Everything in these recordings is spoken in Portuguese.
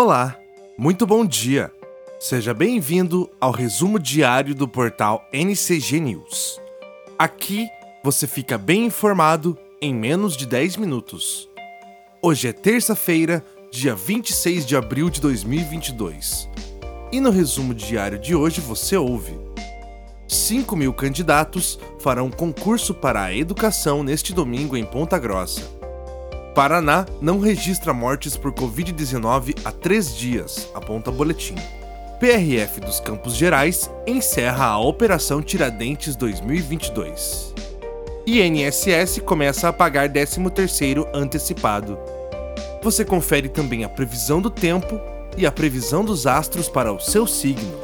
Olá, muito bom dia. Seja bem-vindo ao resumo diário do portal NCG News. Aqui você fica bem informado em menos de 10 minutos. Hoje é terça-feira, dia 26 de abril de 2022. E no resumo diário de hoje você ouve: 5 mil candidatos farão concurso para a educação neste domingo em Ponta Grossa. Paraná não registra mortes por Covid-19 há três dias, aponta boletim. PRF dos Campos Gerais encerra a Operação Tiradentes 2022. INSS começa a pagar 13º antecipado. Você confere também a previsão do tempo e a previsão dos astros para o seu signo.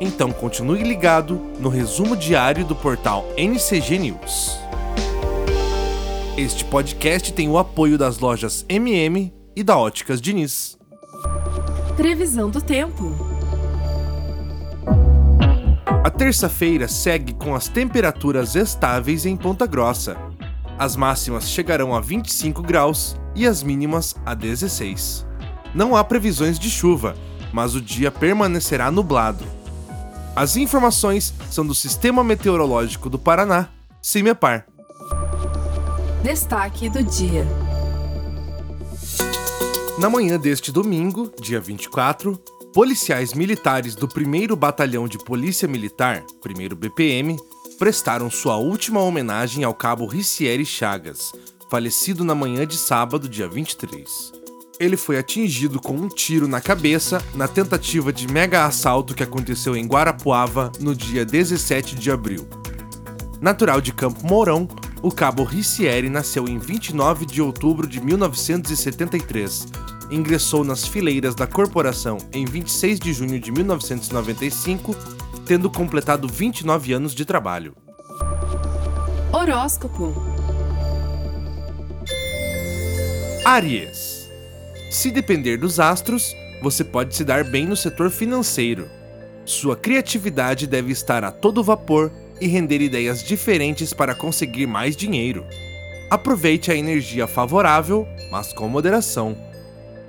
Então continue ligado no resumo diário do portal NCG News. Este podcast tem o apoio das lojas MM e da Óticas Diniz. Previsão do tempo. A terça-feira segue com as temperaturas estáveis em Ponta Grossa. As máximas chegarão a 25 graus e as mínimas a 16. Não há previsões de chuva, mas o dia permanecerá nublado. As informações são do Sistema Meteorológico do Paraná, CIMEPAR. Destaque do dia. Na manhã deste domingo, dia 24, policiais militares do 1 Batalhão de Polícia Militar, 1 BPM, prestaram sua última homenagem ao cabo Ricieri Chagas, falecido na manhã de sábado, dia 23. Ele foi atingido com um tiro na cabeça na tentativa de mega assalto que aconteceu em Guarapuava no dia 17 de abril. Natural de Campo Mourão, o cabo Ricieri nasceu em 29 de outubro de 1973. Ingressou nas fileiras da corporação em 26 de junho de 1995, tendo completado 29 anos de trabalho. Horóscopo. Aries. Se depender dos astros, você pode se dar bem no setor financeiro. Sua criatividade deve estar a todo vapor e render ideias diferentes para conseguir mais dinheiro. Aproveite a energia favorável, mas com moderação.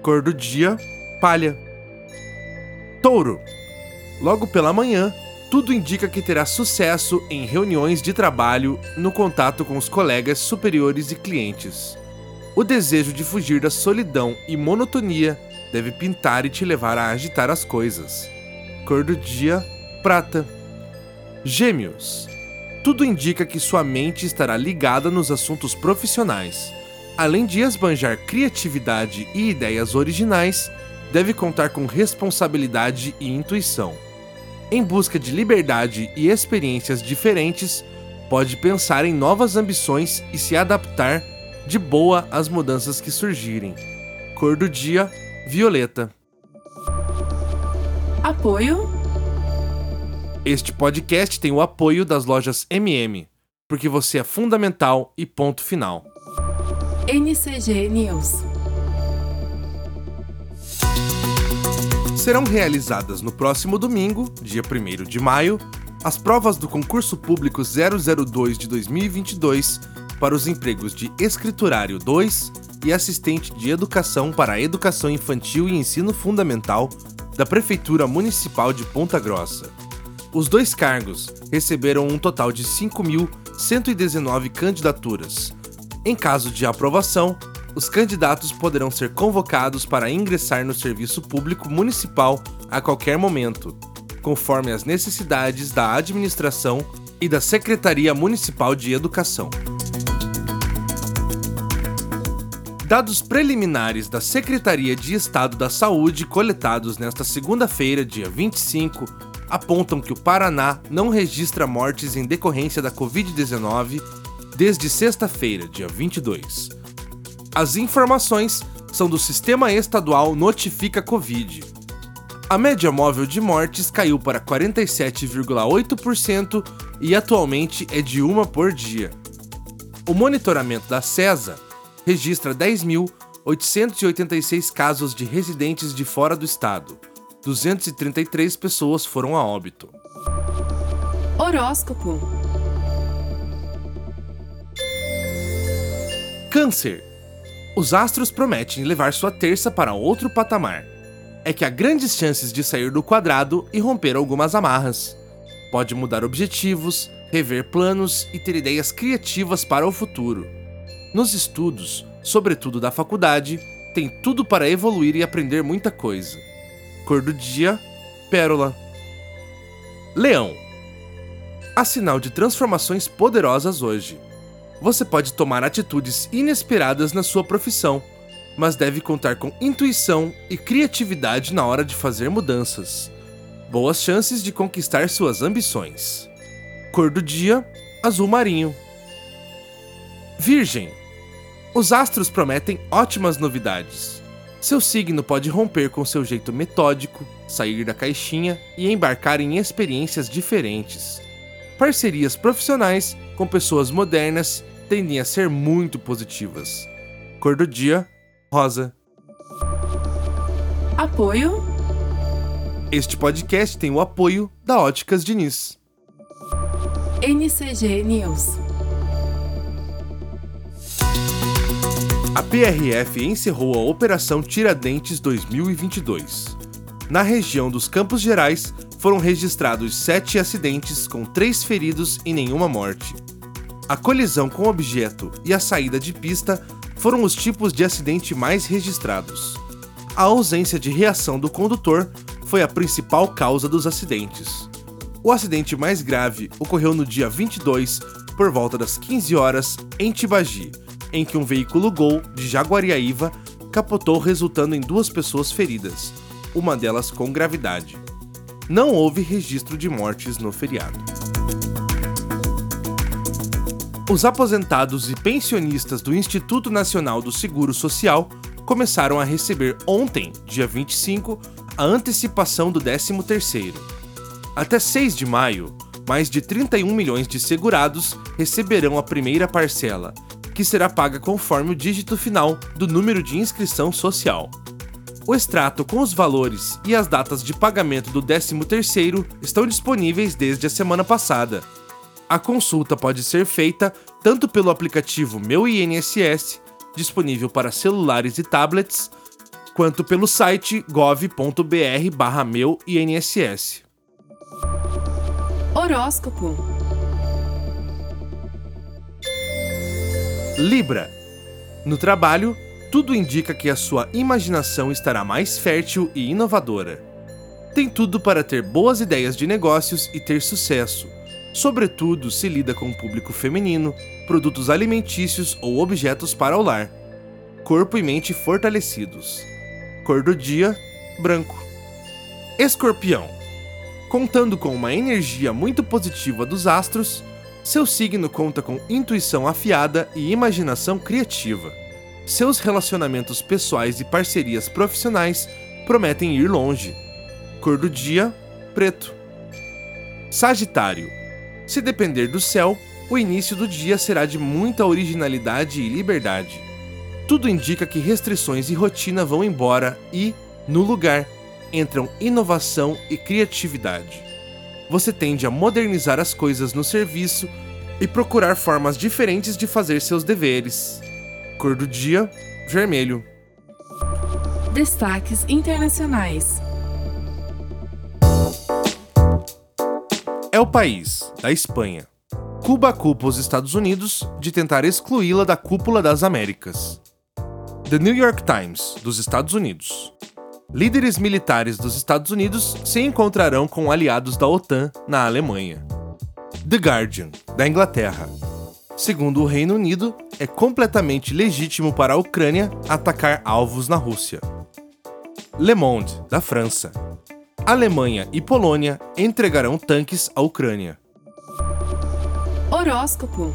Cor do dia: palha. Touro. Logo pela manhã, tudo indica que terá sucesso em reuniões de trabalho, no contato com os colegas superiores e clientes. O desejo de fugir da solidão e monotonia deve pintar e te levar a agitar as coisas. Cor do dia: prata. Gêmeos. Tudo indica que sua mente estará ligada nos assuntos profissionais. Além de esbanjar criatividade e ideias originais, deve contar com responsabilidade e intuição. Em busca de liberdade e experiências diferentes, pode pensar em novas ambições e se adaptar de boa às mudanças que surgirem. Cor do dia: violeta. Apoio este podcast tem o apoio das lojas MM, porque você é fundamental e ponto final. NCG News. Serão realizadas no próximo domingo, dia 1 de maio, as provas do concurso público 002 de 2022 para os empregos de escriturário 2 e assistente de educação para a educação infantil e ensino fundamental da Prefeitura Municipal de Ponta Grossa. Os dois cargos receberam um total de 5.119 candidaturas. Em caso de aprovação, os candidatos poderão ser convocados para ingressar no serviço público municipal a qualquer momento, conforme as necessidades da administração e da Secretaria Municipal de Educação. Dados preliminares da Secretaria de Estado da Saúde coletados nesta segunda-feira, dia 25, apontam que o Paraná não registra mortes em decorrência da Covid-19 desde sexta-feira, dia 22. As informações são do Sistema Estadual Notifica Covid. A média móvel de mortes caiu para 47,8% e atualmente é de uma por dia. O monitoramento da CESA registra 10.886 casos de residentes de fora do estado, 233 pessoas foram a óbito. Horóscopo. Câncer. Os astros prometem levar sua terça para outro patamar. é que há grandes chances de sair do quadrado e romper algumas amarras. Pode mudar objetivos, rever planos e ter ideias criativas para o futuro. Nos estudos, sobretudo da faculdade, tem tudo para evoluir e aprender muita coisa. Cor do dia: pérola. Leão. Há sinal de transformações poderosas hoje. Você pode tomar atitudes inesperadas na sua profissão, mas deve contar com intuição e criatividade na hora de fazer mudanças. Boas chances de conquistar suas ambições. Cor do dia: azul marinho. Virgem. Os astros prometem ótimas novidades. Seu signo pode romper com seu jeito metódico, sair da caixinha e embarcar em experiências diferentes. Parcerias profissionais com pessoas modernas tendem a ser muito positivas. Cor do dia: rosa. Apoio. Este podcast tem o apoio da Óticas Diniz. NCG News. A PRF encerrou a Operação Tiradentes 2022. Na região dos Campos Gerais, foram registrados sete acidentes com três feridos e nenhuma morte. A colisão com objeto e a saída de pista foram os tipos de acidente mais registrados. A ausência de reação do condutor foi a principal causa dos acidentes. O acidente mais grave ocorreu no dia 22, por volta das 15 horas, em Tibagi, em que um veículo Gol de Jaguariaíva capotou, resultando em duas pessoas feridas, uma delas com gravidade. Não houve registro de mortes no feriado. Os aposentados e pensionistas do Instituto Nacional do Seguro Social começaram a receber ontem, dia 25, a antecipação do 13º. Até 6 de maio, mais de 31 milhões de segurados receberão a primeira parcela, que será paga conforme o dígito final do número de inscrição social. O extrato com os valores e as datas de pagamento do 13º estão disponíveis desde a semana passada. A consulta pode ser feita tanto pelo aplicativo Meu INSS, disponível para celulares e tablets, quanto pelo site gov.br/meu-INSS. Horóscopo. Libra. No trabalho, tudo indica que a sua imaginação estará mais fértil e inovadora. Tem tudo para ter boas ideias de negócios e ter sucesso, sobretudo se lida com o público feminino, produtos alimentícios ou objetos para o lar. Corpo e mente fortalecidos. Cor do dia: branco. Escorpião. Contando com uma energia muito positiva dos astros, seu signo conta com intuição afiada e imaginação criativa. Seus relacionamentos pessoais e parcerias profissionais prometem ir longe. Cor do dia: preto. Sagitário. Se depender do céu, o início do dia será de muita originalidade e liberdade. Tudo indica que restrições e rotina vão embora e, no lugar, entram inovação e criatividade você tende a modernizar as coisas no serviço e procurar formas diferentes de fazer seus deveres. Cor do dia: vermelho. Destaques internacionais. É o país, da Espanha. Cuba culpa os Estados Unidos de tentar excluí-la da cúpula das Américas. The New York Times, dos Estados Unidos. Líderes militares dos Estados Unidos se encontrarão com aliados da OTAN na Alemanha. The Guardian, da Inglaterra. Segundo o Reino Unido, é completamente legítimo para a Ucrânia atacar alvos na Rússia. Le Monde, da França. Alemanha e Polônia entregarão tanques à Ucrânia. Horóscopo.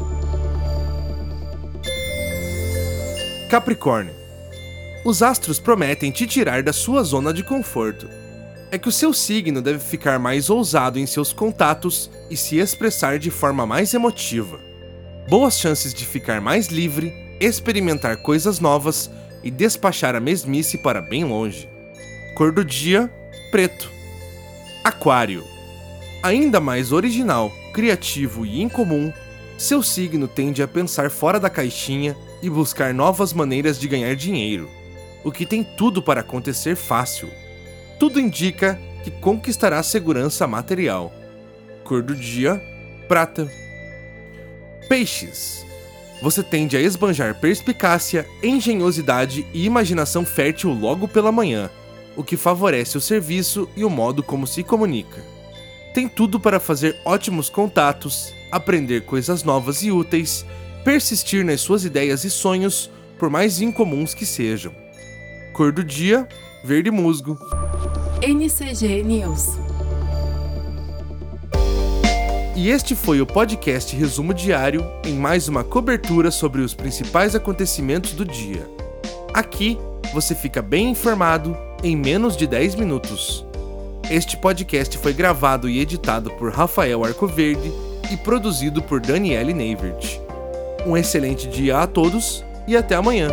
Capricórnio. Os astros prometem te tirar da sua zona de conforto. É que o seu signo deve ficar mais ousado em seus contatos e se expressar de forma mais emotiva. Boas chances de ficar mais livre, experimentar coisas novas e despachar a mesmice para bem longe. Cor do dia: preto. Aquário. Ainda mais original, criativo e incomum, seu signo tende a pensar fora da caixinha e buscar novas maneiras de ganhar dinheiro o que tem tudo para acontecer fácil. tudo indica que conquistará segurança material. Cor do dia: prata. Peixes. Você tende a esbanjar perspicácia, engenhosidade e imaginação fértil logo pela manhã, o que favorece o serviço e o modo como se comunica. Tem tudo para fazer ótimos contatos, aprender coisas novas e úteis, persistir nas suas ideias e sonhos, por mais incomuns que sejam. Cor do dia: verde musgo. NCG News. E este foi o podcast Resumo Diário em mais uma cobertura sobre os principais acontecimentos do dia. Aqui você fica bem informado em menos de 10 minutos. Este podcast foi gravado e editado por Rafael Arcoverde e produzido por Daniele Neivert. Um excelente dia a todos e até amanhã!